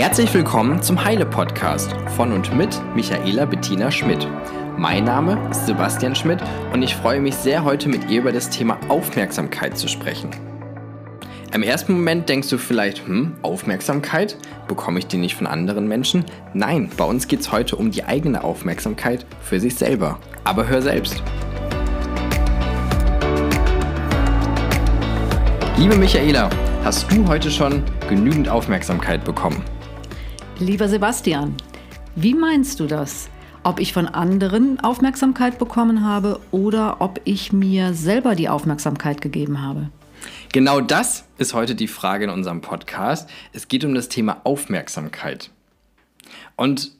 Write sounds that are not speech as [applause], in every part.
Herzlich willkommen zum Heile Podcast von und mit Michaela Bettina Schmidt. Mein Name ist Sebastian Schmidt und ich freue mich sehr, heute mit ihr über das Thema Aufmerksamkeit zu sprechen. Im ersten Moment denkst du vielleicht, hm, Aufmerksamkeit? Bekomme ich die nicht von anderen Menschen? Nein, bei uns geht es heute um die eigene Aufmerksamkeit für sich selber. Aber hör selbst. Liebe Michaela, hast du heute schon genügend Aufmerksamkeit bekommen? Lieber Sebastian, wie meinst du das? Ob ich von anderen Aufmerksamkeit bekommen habe oder ob ich mir selber die Aufmerksamkeit gegeben habe? Genau das ist heute die Frage in unserem Podcast. Es geht um das Thema Aufmerksamkeit. Und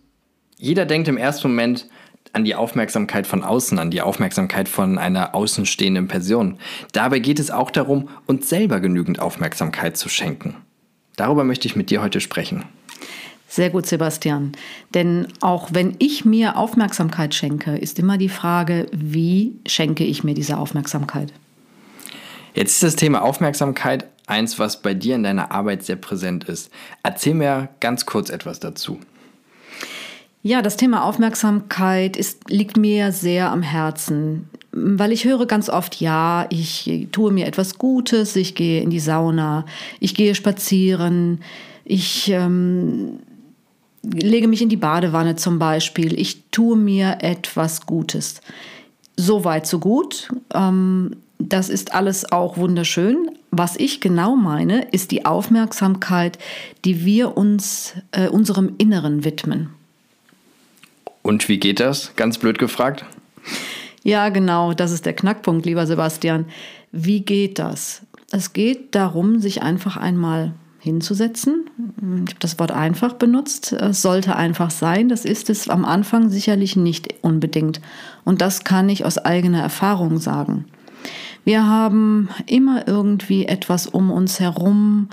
jeder denkt im ersten Moment an die Aufmerksamkeit von außen, an die Aufmerksamkeit von einer außenstehenden Person. Dabei geht es auch darum, uns selber genügend Aufmerksamkeit zu schenken. Darüber möchte ich mit dir heute sprechen. Sehr gut, Sebastian. Denn auch wenn ich mir Aufmerksamkeit schenke, ist immer die Frage, wie schenke ich mir diese Aufmerksamkeit? Jetzt ist das Thema Aufmerksamkeit eins, was bei dir in deiner Arbeit sehr präsent ist. Erzähl mir ganz kurz etwas dazu. Ja, das Thema Aufmerksamkeit ist, liegt mir sehr am Herzen, weil ich höre ganz oft, ja, ich tue mir etwas Gutes, ich gehe in die Sauna, ich gehe spazieren, ich ähm, lege mich in die Badewanne zum Beispiel, ich tue mir etwas Gutes. So weit, so gut. Ähm, das ist alles auch wunderschön. Was ich genau meine, ist die Aufmerksamkeit, die wir uns äh, unserem Inneren widmen. Und wie geht das? Ganz blöd gefragt. Ja, genau, das ist der Knackpunkt, lieber Sebastian. Wie geht das? Es geht darum, sich einfach einmal hinzusetzen. Ich habe das Wort einfach benutzt. Es sollte einfach sein. Das ist es am Anfang sicherlich nicht unbedingt. Und das kann ich aus eigener Erfahrung sagen. Wir haben immer irgendwie etwas um uns herum.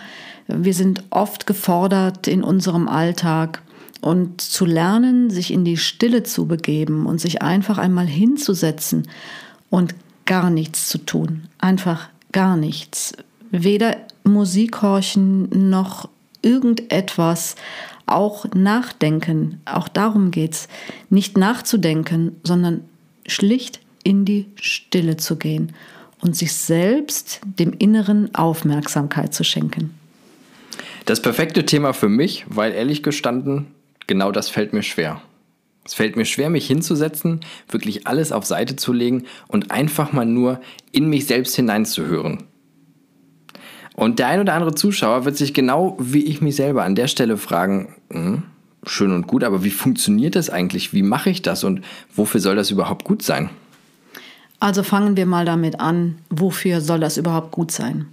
Wir sind oft gefordert in unserem Alltag. Und zu lernen, sich in die Stille zu begeben und sich einfach einmal hinzusetzen und gar nichts zu tun. Einfach gar nichts. Weder Musik horchen noch irgendetwas, auch nachdenken. Auch darum geht es. Nicht nachzudenken, sondern schlicht in die Stille zu gehen und sich selbst dem Inneren Aufmerksamkeit zu schenken. Das perfekte Thema für mich, weil ehrlich gestanden, genau das fällt mir schwer. Es fällt mir schwer, mich hinzusetzen, wirklich alles auf Seite zu legen und einfach mal nur in mich selbst hineinzuhören. Und der ein oder andere Zuschauer wird sich genau wie ich mich selber an der Stelle fragen, hm, schön und gut, aber wie funktioniert das eigentlich? Wie mache ich das und wofür soll das überhaupt gut sein? Also fangen wir mal damit an, wofür soll das überhaupt gut sein?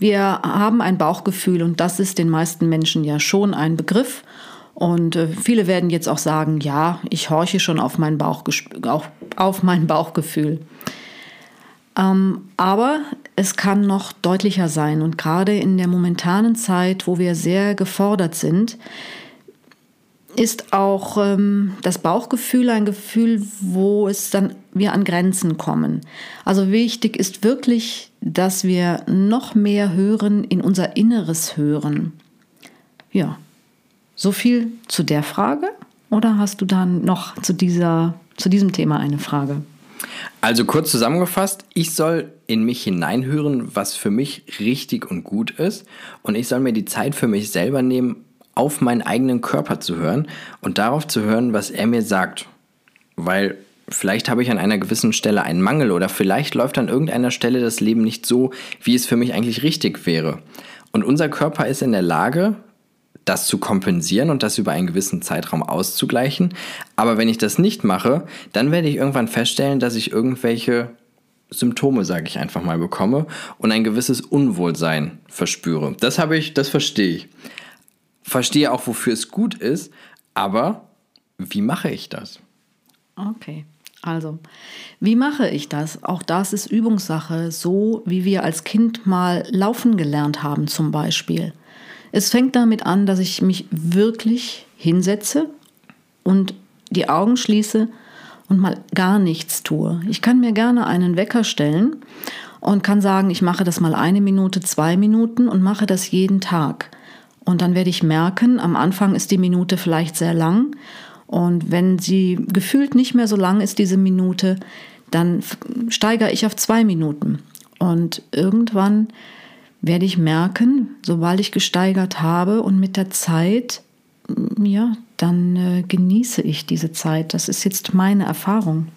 Wir haben ein Bauchgefühl und das ist den meisten Menschen ja schon ein Begriff. Und äh, viele werden jetzt auch sagen, ja, ich horche schon auf mein, auf mein Bauchgefühl. Ähm, aber es kann noch deutlicher sein. Und gerade in der momentanen Zeit, wo wir sehr gefordert sind, ist auch ähm, das Bauchgefühl ein Gefühl, wo es dann wir an Grenzen kommen. Also wichtig ist wirklich, dass wir noch mehr hören, in unser Inneres hören. Ja, so viel zu der Frage. Oder hast du dann noch zu, dieser, zu diesem Thema eine Frage? Also kurz zusammengefasst, ich soll in mich hineinhören, was für mich richtig und gut ist. Und ich soll mir die Zeit für mich selber nehmen, auf meinen eigenen Körper zu hören und darauf zu hören, was er mir sagt. Weil vielleicht habe ich an einer gewissen Stelle einen Mangel oder vielleicht läuft an irgendeiner Stelle das Leben nicht so, wie es für mich eigentlich richtig wäre. Und unser Körper ist in der Lage, das zu kompensieren und das über einen gewissen Zeitraum auszugleichen. Aber wenn ich das nicht mache, dann werde ich irgendwann feststellen, dass ich irgendwelche Symptome, sage ich einfach mal, bekomme und ein gewisses Unwohlsein verspüre. Das habe ich, das verstehe ich. Verstehe auch, wofür es gut ist, aber wie mache ich das? Okay. Also, wie mache ich das? Auch das ist Übungssache, so wie wir als Kind mal laufen gelernt haben zum Beispiel. Es fängt damit an, dass ich mich wirklich hinsetze und die Augen schließe und mal gar nichts tue. Ich kann mir gerne einen Wecker stellen und kann sagen, ich mache das mal eine Minute, zwei Minuten und mache das jeden Tag. Und dann werde ich merken, am Anfang ist die Minute vielleicht sehr lang. Und wenn sie gefühlt nicht mehr so lang ist, diese Minute, dann steigere ich auf zwei Minuten. Und irgendwann werde ich merken, sobald ich gesteigert habe und mit der Zeit, ja, dann äh, genieße ich diese Zeit. Das ist jetzt meine Erfahrung.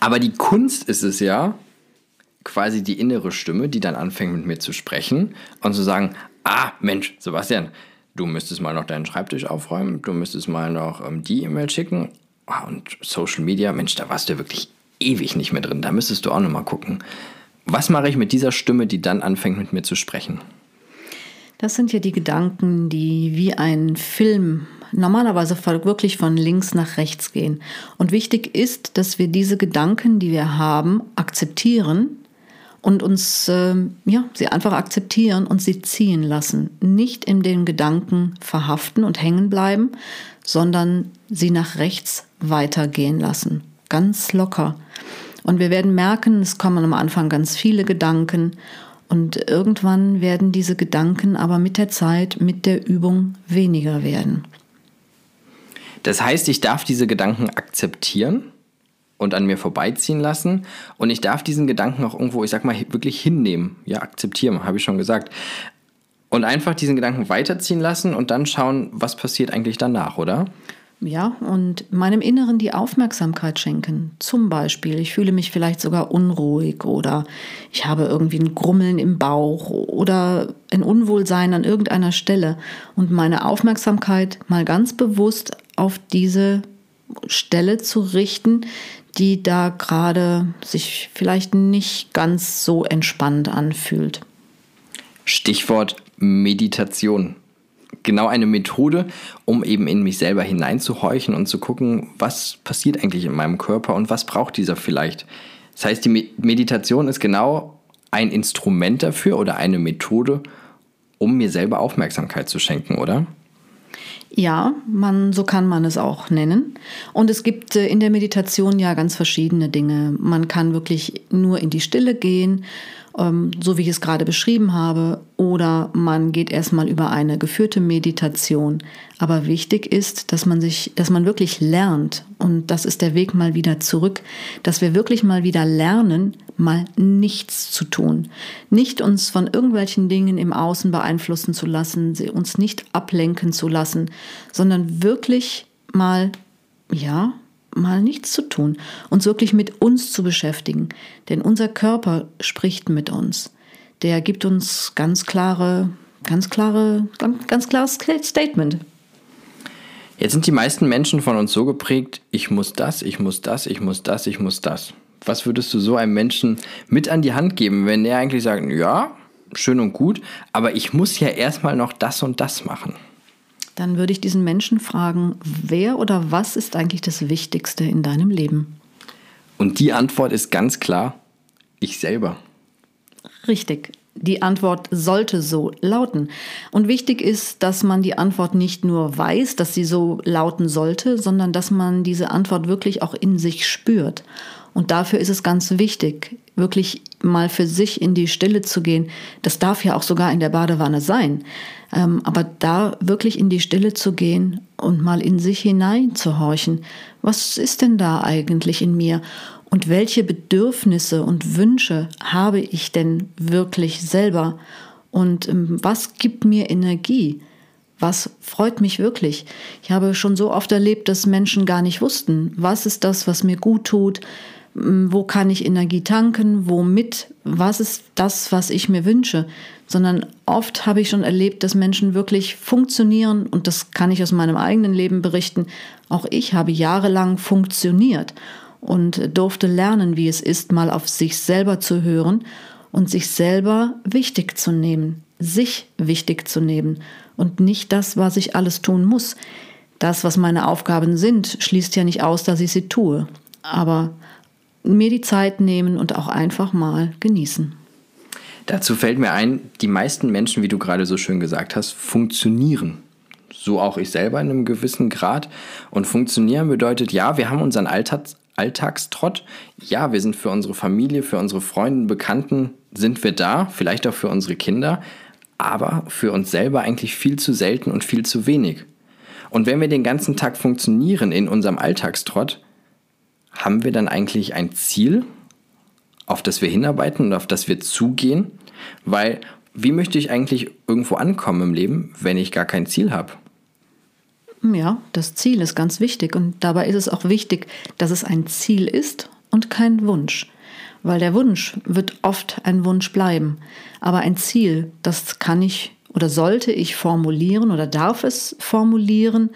Aber die Kunst ist es ja, quasi die innere Stimme, die dann anfängt mit mir zu sprechen und zu sagen, ah Mensch, Sebastian, du müsstest mal noch deinen Schreibtisch aufräumen, du müsstest mal noch ähm, die E-Mail schicken ah, und Social Media, Mensch, da warst du wirklich ewig nicht mehr drin, da müsstest du auch noch mal gucken. Was mache ich mit dieser Stimme, die dann anfängt mit mir zu sprechen? Das sind ja die Gedanken, die wie ein Film normalerweise wirklich von links nach rechts gehen. Und wichtig ist, dass wir diese Gedanken, die wir haben, akzeptieren und uns, äh, ja, sie einfach akzeptieren und sie ziehen lassen. Nicht in den Gedanken verhaften und hängen bleiben, sondern sie nach rechts weitergehen lassen. Ganz locker. Und wir werden merken, es kommen am Anfang ganz viele Gedanken und irgendwann werden diese Gedanken aber mit der Zeit, mit der Übung weniger werden. Das heißt, ich darf diese Gedanken akzeptieren und an mir vorbeiziehen lassen. Und ich darf diesen Gedanken auch irgendwo, ich sag mal, wirklich hinnehmen. Ja, akzeptieren, habe ich schon gesagt. Und einfach diesen Gedanken weiterziehen lassen und dann schauen, was passiert eigentlich danach, oder? Ja, und meinem Inneren die Aufmerksamkeit schenken. Zum Beispiel, ich fühle mich vielleicht sogar unruhig oder ich habe irgendwie ein Grummeln im Bauch oder ein Unwohlsein an irgendeiner Stelle und meine Aufmerksamkeit mal ganz bewusst auf diese Stelle zu richten, die da gerade sich vielleicht nicht ganz so entspannt anfühlt. Stichwort Meditation. Genau eine Methode, um eben in mich selber hineinzuhorchen und zu gucken, was passiert eigentlich in meinem Körper und was braucht dieser vielleicht. Das heißt, die Meditation ist genau ein Instrument dafür oder eine Methode, um mir selber Aufmerksamkeit zu schenken, oder? Ja, man, so kann man es auch nennen. Und es gibt äh, in der Meditation ja ganz verschiedene Dinge. Man kann wirklich nur in die Stille gehen ähm, so wie ich es gerade beschrieben habe, oder man geht erstmal über eine geführte Meditation. Aber wichtig ist, dass man sich, dass man wirklich lernt, und das ist der Weg mal wieder zurück, dass wir wirklich mal wieder lernen, mal nichts zu tun. Nicht uns von irgendwelchen Dingen im Außen beeinflussen zu lassen, sie uns nicht ablenken zu lassen, sondern wirklich mal, ja, mal nichts zu tun, uns wirklich mit uns zu beschäftigen. Denn unser Körper spricht mit uns. Der gibt uns ganz klare, ganz klare, ganz, ganz klares Statement. Jetzt sind die meisten Menschen von uns so geprägt, ich muss das, ich muss das, ich muss das, ich muss das. Was würdest du so einem Menschen mit an die Hand geben, wenn er eigentlich sagt, ja, schön und gut, aber ich muss ja erstmal noch das und das machen? Dann würde ich diesen Menschen fragen, wer oder was ist eigentlich das Wichtigste in deinem Leben? Und die Antwort ist ganz klar, ich selber. Richtig. Die Antwort sollte so lauten. Und wichtig ist, dass man die Antwort nicht nur weiß, dass sie so lauten sollte, sondern dass man diese Antwort wirklich auch in sich spürt. Und dafür ist es ganz wichtig, wirklich mal für sich in die Stille zu gehen. Das darf ja auch sogar in der Badewanne sein. Ähm, aber da wirklich in die Stille zu gehen und mal in sich hinein zu horchen. Was ist denn da eigentlich in mir? Und welche Bedürfnisse und Wünsche habe ich denn wirklich selber? Und ähm, was gibt mir Energie? Was freut mich wirklich? Ich habe schon so oft erlebt, dass Menschen gar nicht wussten, was ist das, was mir gut tut, wo kann ich Energie tanken, womit, was ist das, was ich mir wünsche, sondern oft habe ich schon erlebt, dass Menschen wirklich funktionieren und das kann ich aus meinem eigenen Leben berichten. Auch ich habe jahrelang funktioniert und durfte lernen, wie es ist, mal auf sich selber zu hören und sich selber wichtig zu nehmen, sich wichtig zu nehmen und nicht das, was ich alles tun muss. Das, was meine Aufgaben sind, schließt ja nicht aus, dass ich sie tue. Aber mir die Zeit nehmen und auch einfach mal genießen. Dazu fällt mir ein, die meisten Menschen, wie du gerade so schön gesagt hast, funktionieren. So auch ich selber in einem gewissen Grad. Und funktionieren bedeutet, ja, wir haben unseren Alltags Alltagstrott. Ja, wir sind für unsere Familie, für unsere Freunde, Bekannten, sind wir da, vielleicht auch für unsere Kinder. aber für uns selber eigentlich viel zu selten und viel zu wenig. Und wenn wir den ganzen Tag funktionieren in unserem Alltagstrott, haben wir dann eigentlich ein Ziel, auf das wir hinarbeiten und auf das wir zugehen? Weil wie möchte ich eigentlich irgendwo ankommen im Leben, wenn ich gar kein Ziel habe? Ja, das Ziel ist ganz wichtig und dabei ist es auch wichtig, dass es ein Ziel ist und kein Wunsch. Weil der Wunsch wird oft ein Wunsch bleiben. Aber ein Ziel, das kann ich oder sollte ich formulieren oder darf es formulieren.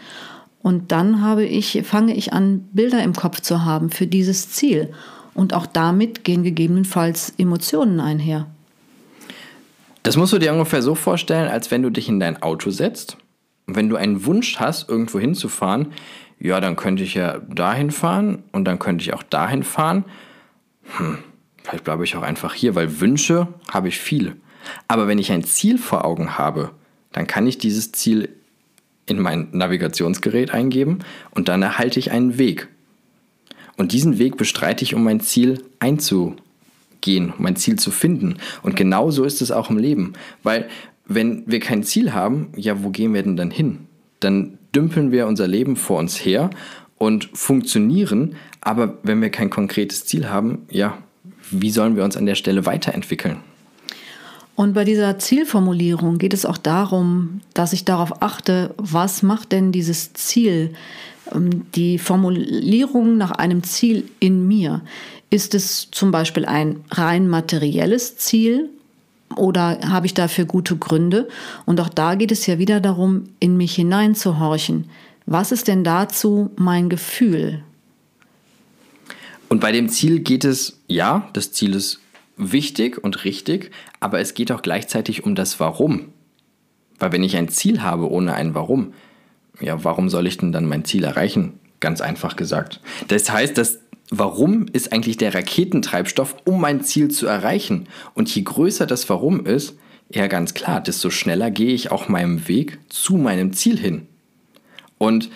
Und dann habe ich, fange ich an, Bilder im Kopf zu haben für dieses Ziel. Und auch damit gehen gegebenenfalls Emotionen einher. Das musst du dir ungefähr so vorstellen, als wenn du dich in dein Auto setzt. Und wenn du einen Wunsch hast, irgendwo hinzufahren, ja, dann könnte ich ja dahin fahren und dann könnte ich auch dahin fahren. Hm, vielleicht bleibe ich auch einfach hier, weil Wünsche habe ich viele. Aber wenn ich ein Ziel vor Augen habe, dann kann ich dieses Ziel in mein Navigationsgerät eingeben und dann erhalte ich einen Weg. Und diesen Weg bestreite ich, um mein Ziel einzugehen, mein Ziel zu finden. Und genau so ist es auch im Leben. Weil wenn wir kein Ziel haben, ja, wo gehen wir denn dann hin? Dann dümpeln wir unser Leben vor uns her und funktionieren, aber wenn wir kein konkretes Ziel haben, ja, wie sollen wir uns an der Stelle weiterentwickeln? Und bei dieser Zielformulierung geht es auch darum, dass ich darauf achte, was macht denn dieses Ziel, ähm, die Formulierung nach einem Ziel in mir. Ist es zum Beispiel ein rein materielles Ziel oder habe ich dafür gute Gründe? Und auch da geht es ja wieder darum, in mich hineinzuhorchen. Was ist denn dazu mein Gefühl? Und bei dem Ziel geht es, ja, das Ziel ist wichtig und richtig, aber es geht auch gleichzeitig um das Warum. Weil wenn ich ein Ziel habe ohne ein Warum, ja, warum soll ich denn dann mein Ziel erreichen? Ganz einfach gesagt. Das heißt, das Warum ist eigentlich der Raketentreibstoff, um mein Ziel zu erreichen. Und je größer das Warum ist, ja ganz klar, desto schneller gehe ich auch meinem Weg zu meinem Ziel hin. Und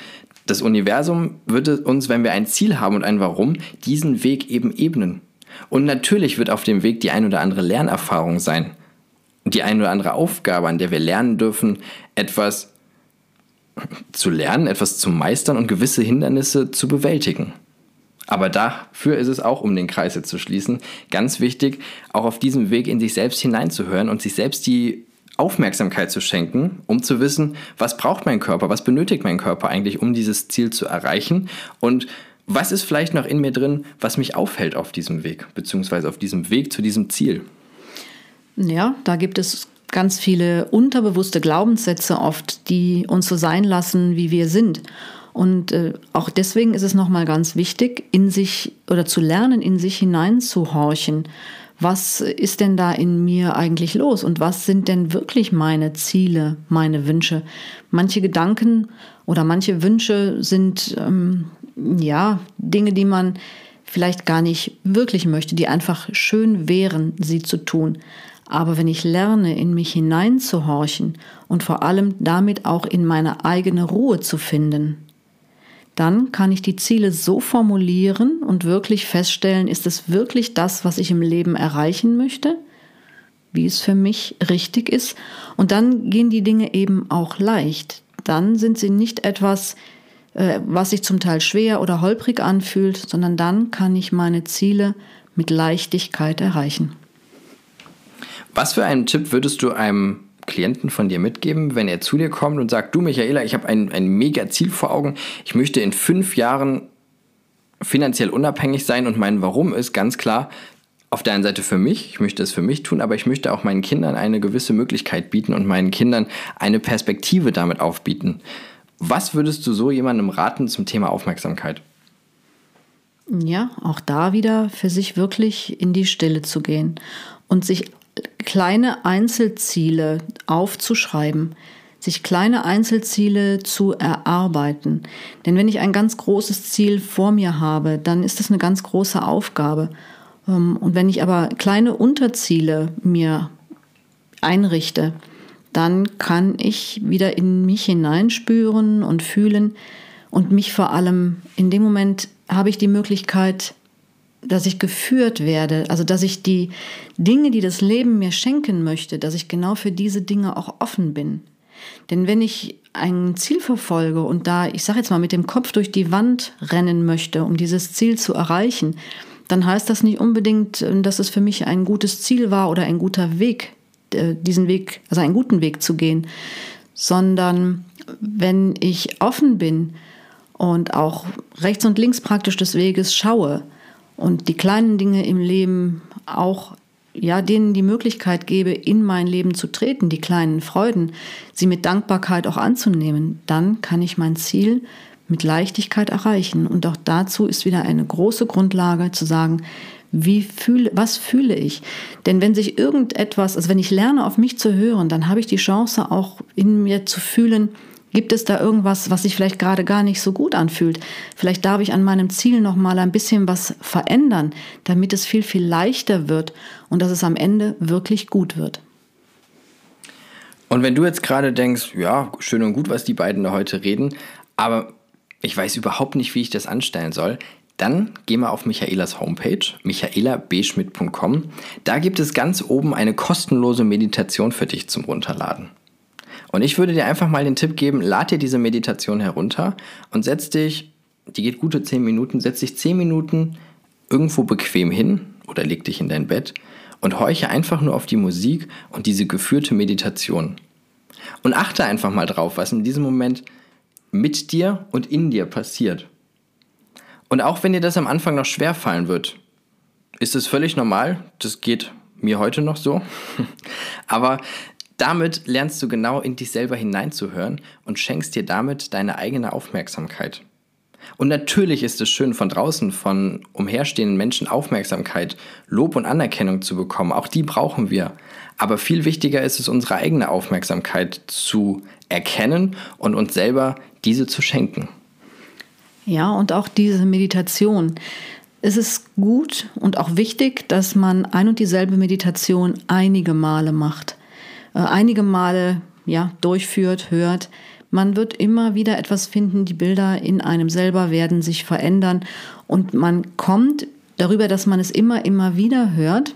das Universum würde uns, wenn wir ein Ziel haben und ein Warum, diesen Weg eben ebnen. Und natürlich wird auf dem Weg die ein oder andere Lernerfahrung sein. Die ein oder andere Aufgabe, an der wir lernen dürfen, etwas zu lernen, etwas zu meistern und gewisse Hindernisse zu bewältigen. Aber dafür ist es auch, um den Kreis jetzt zu schließen, ganz wichtig, auch auf diesem Weg in sich selbst hineinzuhören und sich selbst die Aufmerksamkeit zu schenken, um zu wissen, was braucht mein Körper, was benötigt mein Körper eigentlich, um dieses Ziel zu erreichen und was ist vielleicht noch in mir drin, was mich aufhält auf diesem Weg, beziehungsweise auf diesem Weg zu diesem Ziel? Ja, da gibt es ganz viele unterbewusste Glaubenssätze oft, die uns so sein lassen, wie wir sind. Und äh, auch deswegen ist es nochmal ganz wichtig, in sich oder zu lernen, in sich hineinzuhorchen. Was ist denn da in mir eigentlich los und was sind denn wirklich meine Ziele, meine Wünsche? Manche Gedanken oder manche Wünsche sind ähm, ja Dinge, die man vielleicht gar nicht wirklich möchte, die einfach schön wären, sie zu tun. Aber wenn ich lerne, in mich hineinzuhorchen und vor allem damit auch in meine eigene Ruhe zu finden, dann kann ich die Ziele so formulieren und wirklich feststellen, ist es wirklich das, was ich im Leben erreichen möchte, wie es für mich richtig ist. Und dann gehen die Dinge eben auch leicht. Dann sind sie nicht etwas, was sich zum Teil schwer oder holprig anfühlt, sondern dann kann ich meine Ziele mit Leichtigkeit erreichen. Was für einen Tipp würdest du einem Klienten von dir mitgeben, wenn er zu dir kommt und sagt, du Michaela, ich habe ein, ein mega Ziel vor Augen, ich möchte in fünf Jahren finanziell unabhängig sein und mein Warum ist ganz klar, auf der einen Seite für mich, ich möchte es für mich tun, aber ich möchte auch meinen Kindern eine gewisse Möglichkeit bieten und meinen Kindern eine Perspektive damit aufbieten. Was würdest du so jemandem raten zum Thema Aufmerksamkeit? Ja, auch da wieder für sich wirklich in die Stille zu gehen und sich kleine Einzelziele aufzuschreiben, sich kleine Einzelziele zu erarbeiten. Denn wenn ich ein ganz großes Ziel vor mir habe, dann ist das eine ganz große Aufgabe. Ähm, und wenn ich aber kleine Unterziele mir einrichte, dann kann ich wieder in mich hineinspüren und fühlen. Und mich vor allem in dem Moment habe ich die Möglichkeit, dass ich geführt werde, also dass ich die Dinge, die das Leben mir schenken möchte, dass ich genau für diese Dinge auch offen bin. Denn wenn ich ein Ziel verfolge und da, ich sage jetzt mal, mit dem Kopf durch die Wand rennen möchte, um dieses Ziel zu erreichen, dann heißt das nicht unbedingt, dass es für mich ein gutes Ziel war oder ein guter Weg, diesen Weg, also einen guten Weg zu gehen, sondern wenn ich offen bin und auch rechts und links praktisch des Weges schaue und die kleinen Dinge im Leben auch ja, denen die Möglichkeit gebe, in mein Leben zu treten, die kleinen Freuden, sie mit Dankbarkeit auch anzunehmen, dann kann ich mein Ziel mit Leichtigkeit erreichen. Und auch dazu ist wieder eine große Grundlage zu sagen, wie fühle, was fühle ich? Denn wenn sich irgendetwas, also wenn ich lerne, auf mich zu hören, dann habe ich die Chance auch in mir zu fühlen, Gibt es da irgendwas, was sich vielleicht gerade gar nicht so gut anfühlt? Vielleicht darf ich an meinem Ziel noch mal ein bisschen was verändern, damit es viel viel leichter wird und dass es am Ende wirklich gut wird. Und wenn du jetzt gerade denkst, ja, schön und gut, was die beiden da heute reden, aber ich weiß überhaupt nicht, wie ich das anstellen soll, dann geh mal auf Michaelas Homepage, michaelabschmidt.com. Da gibt es ganz oben eine kostenlose Meditation für dich zum Runterladen. Und ich würde dir einfach mal den Tipp geben, lad dir diese Meditation herunter und setz dich, die geht gute 10 Minuten, setz dich 10 Minuten irgendwo bequem hin oder leg dich in dein Bett und horche einfach nur auf die Musik und diese geführte Meditation. Und achte einfach mal drauf, was in diesem Moment mit dir und in dir passiert. Und auch wenn dir das am Anfang noch schwer fallen wird, ist es völlig normal. Das geht mir heute noch so. [laughs] Aber damit lernst du genau in dich selber hineinzuhören und schenkst dir damit deine eigene Aufmerksamkeit. Und natürlich ist es schön, von draußen, von umherstehenden Menschen Aufmerksamkeit, Lob und Anerkennung zu bekommen. Auch die brauchen wir. Aber viel wichtiger ist es, unsere eigene Aufmerksamkeit zu erkennen und uns selber diese zu schenken. Ja, und auch diese Meditation. Es ist gut und auch wichtig, dass man ein und dieselbe Meditation einige Male macht. Äh, einige Male ja, durchführt, hört. Man wird immer wieder etwas finden, die Bilder in einem selber werden sich verändern und man kommt darüber, dass man es immer, immer wieder hört,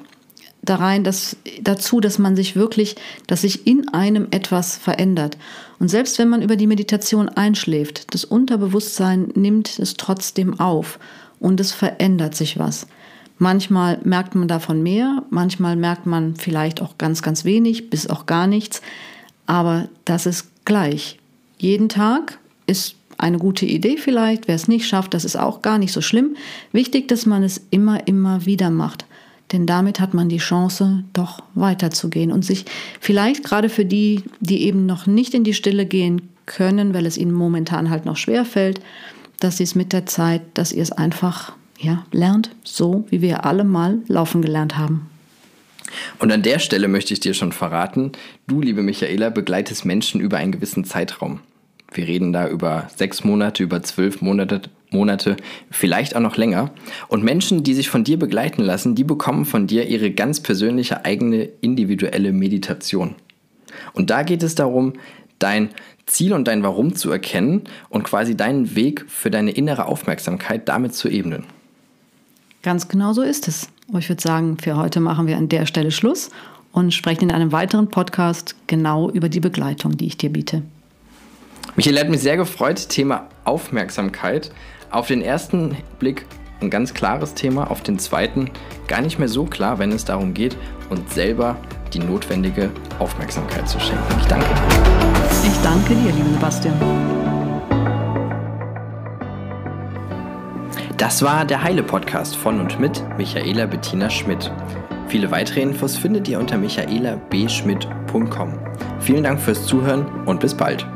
da rein, dass, dazu, dass man sich wirklich, dass sich in einem etwas verändert. Und selbst wenn man über die Meditation einschläft, das Unterbewusstsein nimmt es trotzdem auf und es verändert sich was. Manchmal merkt man davon mehr, manchmal merkt man vielleicht auch ganz, ganz wenig, bis auch gar nichts. Aber das ist gleich. Jeden Tag ist eine gute Idee vielleicht. Wer es nicht schafft, das ist auch gar nicht so schlimm. Wichtig, dass man es immer, immer wieder macht. Denn damit hat man die Chance, doch weiterzugehen und sich vielleicht gerade für die, die eben noch nicht in die Stille gehen können, weil es ihnen momentan halt noch schwer fällt, dass sie es mit der Zeit, dass ihr es einfach ja, lernt, so wie wir alle mal laufen gelernt haben. Und an der Stelle möchte ich dir schon verraten, du, liebe Michaela, begleitest Menschen über einen gewissen Zeitraum. Wir reden da über sechs Monate, über zwölf Monate, Monate, vielleicht auch noch länger. Und Menschen, die sich von dir begleiten lassen, die bekommen von dir ihre ganz persönliche eigene individuelle Meditation. Und da geht es darum, dein Ziel und dein Warum zu erkennen und quasi deinen Weg für deine innere Aufmerksamkeit damit zu ebnen. Ganz genau so ist es. Aber ich würde sagen, für heute machen wir an der Stelle Schluss und sprechen in einem weiteren Podcast genau über die Begleitung, die ich dir biete. Michael hat mich sehr gefreut. Thema Aufmerksamkeit. Auf den ersten Blick ein ganz klares Thema, auf den zweiten gar nicht mehr so klar, wenn es darum geht, uns selber die notwendige Aufmerksamkeit zu schenken. Ich danke dir. Ich danke dir, lieber Sebastian. Das war der Heile Podcast von und mit Michaela Bettina Schmidt. Viele weitere Infos findet ihr unter michaelabschmidt.com. Vielen Dank fürs Zuhören und bis bald.